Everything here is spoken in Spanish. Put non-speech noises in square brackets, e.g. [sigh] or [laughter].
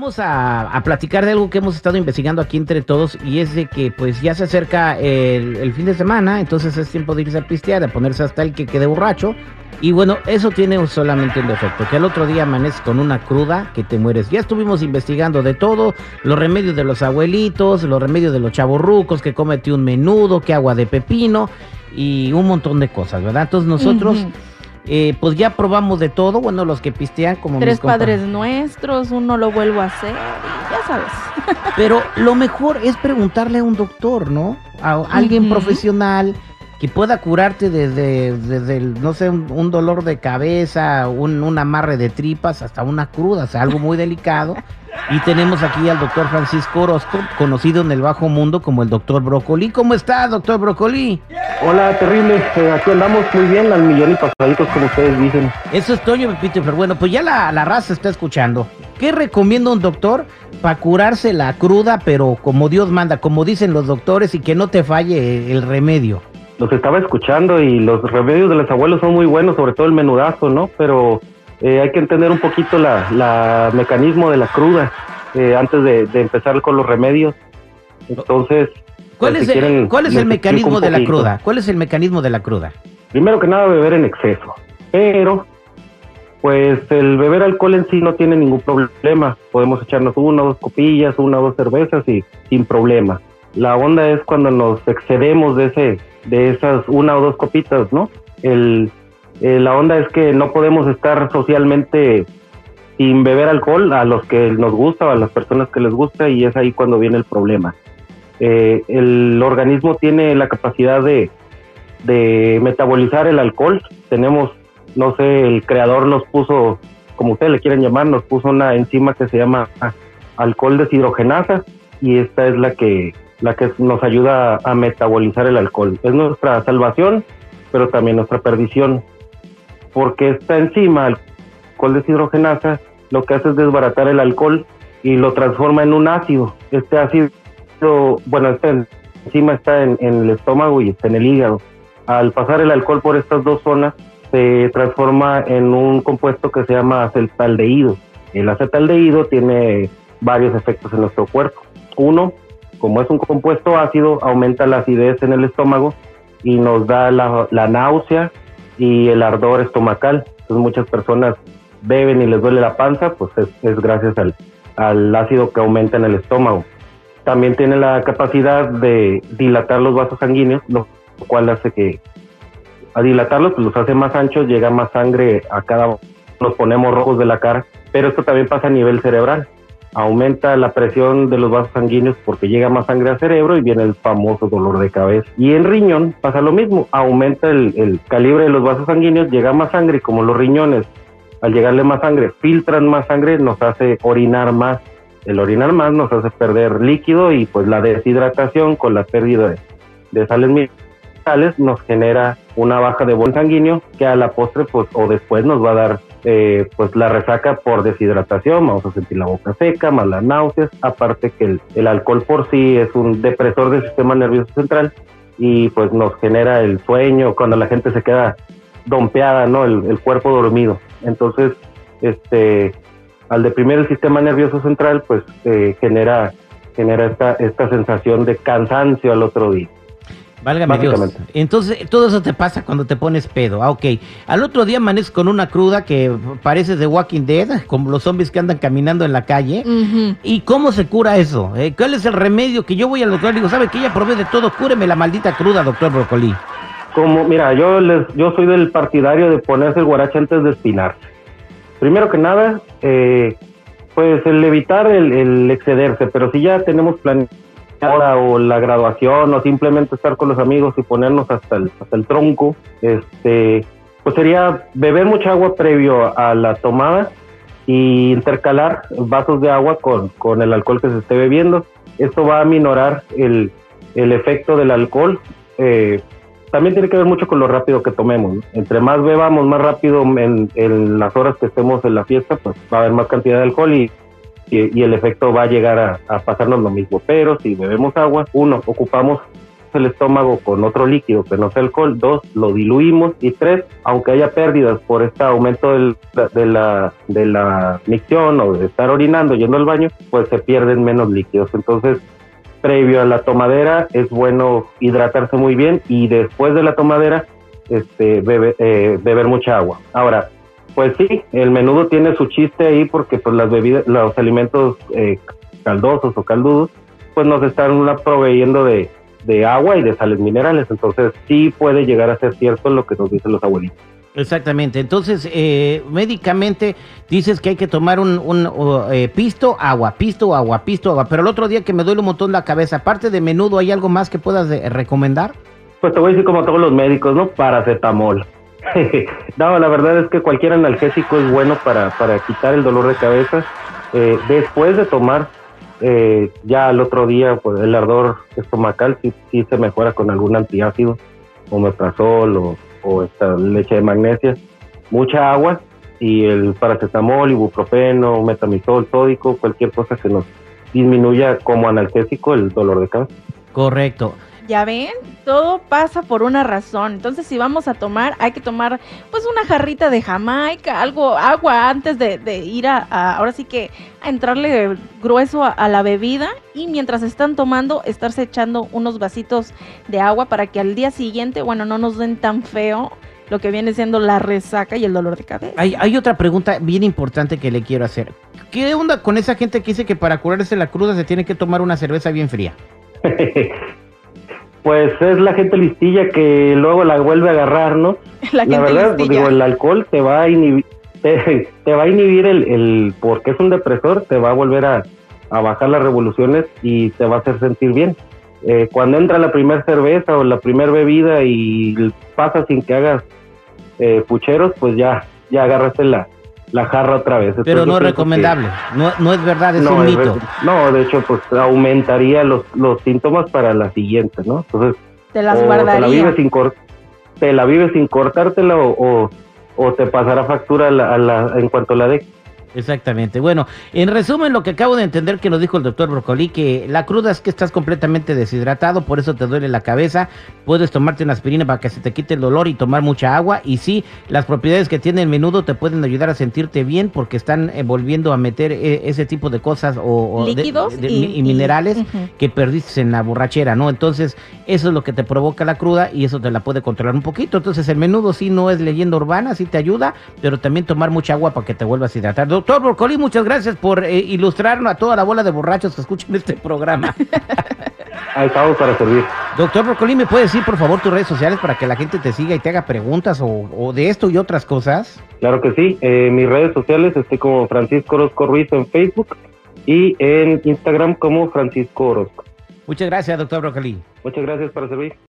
Vamos a, platicar de algo que hemos estado investigando aquí entre todos y es de que pues ya se acerca el, fin de semana, entonces es tiempo de irse a pistear, a ponerse hasta el que quede borracho. Y bueno, eso tiene solamente un defecto, que al otro día amaneces con una cruda que te mueres. Ya estuvimos investigando de todo, los remedios de los abuelitos, los remedios de los chavorrucos, que comete un menudo, que agua de pepino y un montón de cosas, ¿verdad? Entonces nosotros... Eh, pues ya probamos de todo, bueno, los que pistean como Tres padres nuestros, uno lo vuelvo a hacer, ya sabes. [laughs] Pero lo mejor es preguntarle a un doctor, ¿no? A alguien profesional que pueda curarte desde, desde no sé, un, dolor de cabeza, un, un, amarre de tripas, hasta una cruda, o sea, algo muy delicado. Y tenemos aquí al doctor Francisco Orozco, conocido en el bajo mundo como el doctor Brócoli. ¿Cómo está, doctor Brócoli? Hola, terrible. Eh, aquí andamos muy bien, al millón y pasaditos, como ustedes dicen. Eso es Toño Pero Bueno, pues ya la, la raza está escuchando. ¿Qué recomienda un doctor para curarse la cruda, pero como Dios manda, como dicen los doctores, y que no te falle el remedio? Los estaba escuchando y los remedios de los abuelos son muy buenos, sobre todo el menudazo, ¿no? Pero eh, hay que entender un poquito la, la mecanismo de la cruda eh, antes de, empezar con los remedios. Entonces, ¿cuál pues, es, el, ¿cuál es el mecanismo de la cruda? ¿Cuál es el mecanismo de la cruda? Primero que nada, beber en exceso. Pero, pues el beber alcohol en sí no tiene ningún problema. Podemos echarnos una o dos copillas, una o dos cervezas y sin problema. La onda es cuando nos excedemos de ese, de esas una o dos copitas, ¿no? El, eh, la onda es que no podemos estar socialmente sin beber alcohol a los que nos gusta o a las personas que les gusta y es ahí cuando viene el problema. Eh, el organismo tiene la capacidad de, de metabolizar el alcohol. Tenemos, no sé, el creador nos puso, como ustedes le quieren llamar, nos puso una enzima que se llama alcohol deshidrogenasa y esta es la que la que nos ayuda a metabolizar el alcohol. Es nuestra salvación, pero también nuestra perdición porque esta enzima, alcohol deshidrogenasa, lo que hace es desbaratar el alcohol y lo transforma en un ácido. Este ácido, bueno, esta está en, el estómago y está en el hígado. Al pasar el alcohol por estas dos zonas, se transforma en un compuesto que se llama acetaldehído. El acetaldehído tiene varios efectos en nuestro cuerpo. Uno, como es un compuesto ácido, aumenta la acidez en el estómago y nos da la náusea, y el ardor estomacal. Entonces muchas personas beben y les duele la panza, pues es, gracias al, al, ácido que aumenta en el estómago. También tiene la capacidad de dilatar los vasos sanguíneos, lo cual hace que a dilatarlos pues los hace más anchos, llega más sangre a cada nos ponemos rojos de la cara, pero esto también pasa a nivel cerebral aumenta la presión de los vasos sanguíneos porque llega más sangre al cerebro y viene el famoso dolor de cabeza. Y en riñón pasa lo mismo, aumenta el, calibre de los vasos sanguíneos, llega más sangre, como los riñones, al llegarle más sangre, filtran más sangre, nos hace orinar más. El orinar más nos hace perder líquido y pues la deshidratación con la pérdida de, de sales minerales nos genera una baja de buen sanguíneo que a la postre pues o después nos va a dar eh, pues la resaca por deshidratación, vamos a sentir la boca seca, más las náuseas, aparte que el, alcohol por sí es un depresor del sistema nervioso central y pues nos genera el sueño cuando la gente se queda dompeada, ¿no? El, cuerpo dormido. Entonces, este, al deprimir el sistema nervioso central, pues eh, genera, genera esta, esta sensación de cansancio al otro día. Válgame Dios. Entonces, todo eso te pasa cuando te pones pedo. Ah, ok. Al otro día amaneces con una cruda que parece de Walking Dead, como los zombies que andan caminando en la calle. ¿Y cómo se cura eso? Eh, ¿Cuál es el remedio que yo voy al doctor y digo, ¿sabe que ya probé de todo? Cúreme la maldita cruda, doctor Broccoli. Como, mira, yo les, yo soy del partidario de ponerse el guarache antes de espinarse. Primero que nada, eh, pues el evitar el, el excederse, pero si ya tenemos planeado o la graduación o simplemente estar con los amigos y ponernos hasta el, hasta el tronco, este, pues sería beber mucha agua previo a la tomada y intercalar vasos de agua con, con el alcohol que se esté bebiendo. Esto va a minorar el, el efecto del alcohol. Eh, también tiene que ver mucho con lo rápido que tomemos. Entre más bebamos, más rápido en, en, las horas que estemos en la fiesta, pues va a haber más cantidad de alcohol y y, el efecto va a llegar a, pasarnos lo mismo. Pero si bebemos agua, uno, ocupamos el estómago con otro líquido que no sea alcohol, dos, lo diluimos y tres, aunque haya pérdidas por este aumento de, la, de la micción o de estar orinando, yendo al baño, pues se pierden menos líquidos. Entonces, previo a la tomadera es bueno hidratarse muy bien y después de la tomadera este, eh, beber mucha agua. Ahora, pues sí, el menudo tiene su chiste ahí porque pues las bebidas, los alimentos eh, caldosos o caldudos, pues nos están proveyendo de, de agua y de sales minerales. Entonces sí puede llegar a ser cierto lo que nos dicen los abuelitos. Exactamente. Entonces, eh, médicamente dices que hay que tomar un, un eh, pisto, agua, pisto, agua, pisto, agua. Pero el otro día que me duele un montón la cabeza, aparte de menudo, ¿hay algo más que puedas recomendar? Pues te voy a decir como todos los médicos, ¿no? Paracetamol. [laughs] no, la verdad es que cualquier analgésico es bueno para, para quitar el dolor de cabeza. Eh, después de tomar, eh, ya al otro día, pues el ardor estomacal sí, sí se mejora con algún antiácido, omeprazol o o esta leche de magnesia, mucha agua y el paracetamol, ibuprofeno, metamizol, sódico, cualquier cosa que nos disminuya como analgésico el dolor de cabeza. Correcto. Ya ven, todo pasa por una razón. Entonces, si vamos a tomar, hay que tomar pues una jarrita de Jamaica, algo, agua antes de, ir a, ahora sí que a entrarle grueso a, la bebida y mientras están tomando, estarse echando unos vasitos de agua para que al día siguiente, bueno, no nos den tan feo lo que viene siendo la resaca y el dolor de cabeza. Hay, hay otra pregunta bien importante que le quiero hacer. ¿Qué onda con esa gente que dice que para curarse la cruda se tiene que tomar una cerveza bien fría? [laughs] pues es la gente listilla que luego la vuelve a agarrar, ¿no? [laughs] La, verdad, pues, digo, el alcohol te va a inhibir, [laughs] te, va a inhibir el, el, porque es un depresor, te va a volver a, bajar las revoluciones y te va a hacer sentir bien. Eh, cuando entra la primera cerveza o la primera bebida y pasa sin que hagas eh, pucheros, pues ya, ya agarraste la, la jarra otra vez. Pero no es recomendable, no, no es verdad, es un mito. no, de hecho, pues aumentaría los, los síntomas para la siguiente, ¿no? Entonces, te las guardaría. Te la vives sin, te la vives sin cortártela o, o, te pasará factura a la, en cuanto la de Exactamente. Bueno, en resumen, lo que acabo de entender que nos dijo el doctor Broccoli, que la cruda es que estás completamente deshidratado, por eso te duele la cabeza. Puedes tomarte una aspirina para que se te quite el dolor y tomar mucha agua. Y sí, las propiedades que tiene el menudo te pueden ayudar a sentirte bien porque están eh, volviendo a meter eh, ese tipo de cosas o, líquidos y, minerales que perdiste en la borrachera, ¿no? Entonces, eso es lo que te provoca la cruda y eso te la puede controlar un poquito. Entonces, el menudo sí no es leyenda urbana, sí te ayuda, pero también tomar mucha agua para que te vuelvas a hidratar. Doctor Broccoli, muchas gracias por eh, ilustrarnos a toda la bola de borrachos que escuchan este programa. Ahí estamos para servir. Doctor Broccoli, ¿me puedes decir por favor tus redes sociales para que la gente te siga y te haga preguntas o, de esto y otras cosas? Claro que sí. En mis redes sociales estoy como Francisco Orozco Ruiz en Facebook y en Instagram como Francisco Orozco. Muchas gracias, doctor Broccoli. Muchas gracias para servir.